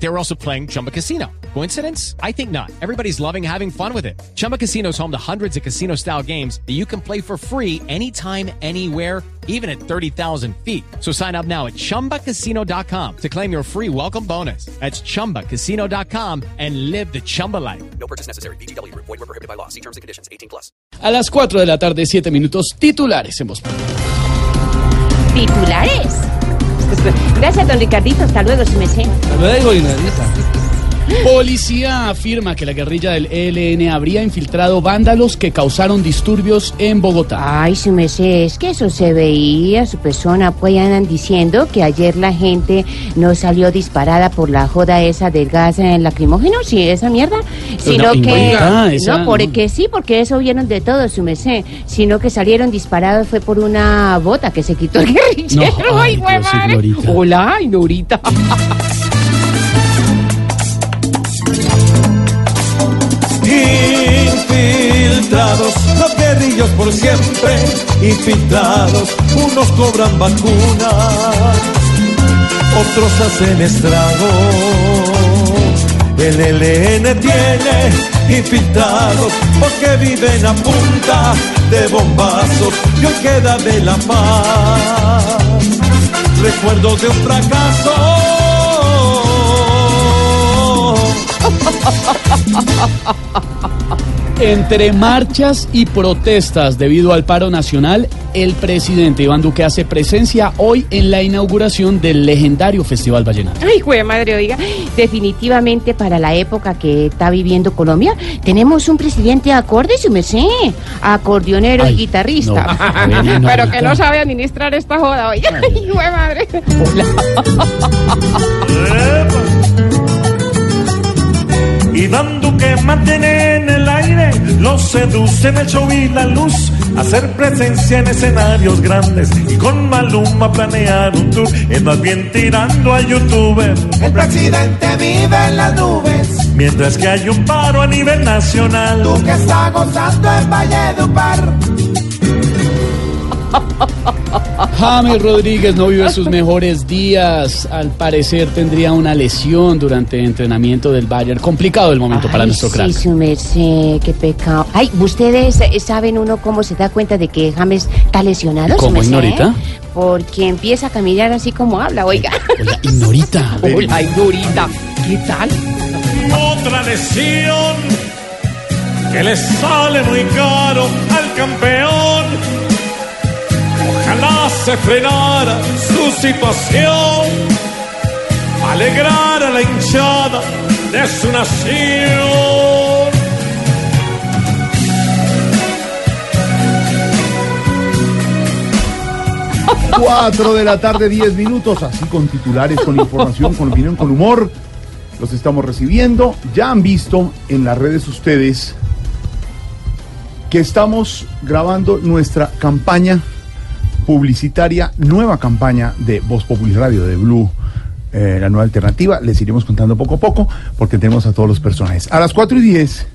They were also playing Chumba Casino. Coincidence? I think not. Everybody's loving having fun with it. Chumba Casino is home to hundreds of casino style games that you can play for free anytime, anywhere, even at 30,000 feet. So sign up now at chumbacasino.com to claim your free welcome bonus. That's chumbacasino.com and live the Chumba life. No purchase necessary. BGW. Void were prohibited by law. See terms and conditions. 18 plus. A las 4 de la tarde, 7 minutos, titulares en Voz Titulares. Gracias, don Ricardito. Hasta luego, si me sé. Luego, Policía afirma que la guerrilla del ELN habría infiltrado vándalos que causaron disturbios en Bogotá. Ay, su merced, es que eso se veía, su persona, pues ya andan diciendo que ayer la gente no salió disparada por la joda esa del gas en lacrimógeno, sí, esa mierda, sino no, que, oiga, esa no, no. porque sí, porque eso vieron de todo, su merced, sino que salieron disparados fue por una bota que se quitó el guerrillero, No, ay, ay, Dios, madre. Ignorita. Infiltrados, los guerrillos por siempre, infiltrados, unos cobran vacunas, otros hacen estragos. El ELN tiene infiltrados porque viven a punta de bombazos y hoy queda de la paz. Recuerdo de un fracaso. Entre marchas y protestas debido al paro nacional, el presidente Iván Duque hace presencia hoy en la inauguración del legendario Festival Vallenato. Ay, güey, madre, oiga, definitivamente para la época que está viviendo Colombia, tenemos un presidente acorde, su merced, acordeonero Ay, y guitarrista. no, no, Pero que no sabe administrar esta joda, oiga. Ay, güey, madre. Y dando que mantiene en el aire, los seduce en el show y la luz. Hacer presencia en escenarios grandes y con Maluma planear un tour. Es más bien tirando a youtuber, El presidente vive en las nubes, mientras que hay un paro a nivel nacional. tú que está gozando en Valledupar. James Rodríguez no vive sus mejores días. Al parecer tendría una lesión durante el entrenamiento del Bayern. Complicado el momento para nuestro crack. Sí, su merced, qué pecado. Ay, ¿ustedes saben uno cómo se da cuenta de que James está lesionado? ¿Cómo? Ignorita? Porque empieza a caminar así como habla, oiga. Oiga, Ignorita. Hola, Ignorita. ¿Qué tal? Otra lesión que le sale muy caro al campeón. Se frenara su situación, alegrar a la hinchada de su nación. 4 de la tarde, 10 minutos, así con titulares, con información, con opinión, con humor. Los estamos recibiendo. Ya han visto en las redes ustedes que estamos grabando nuestra campaña publicitaria, nueva campaña de Voz Popular Radio, de Blue, eh, la nueva alternativa. Les iremos contando poco a poco porque tenemos a todos los personajes. A las 4 y 10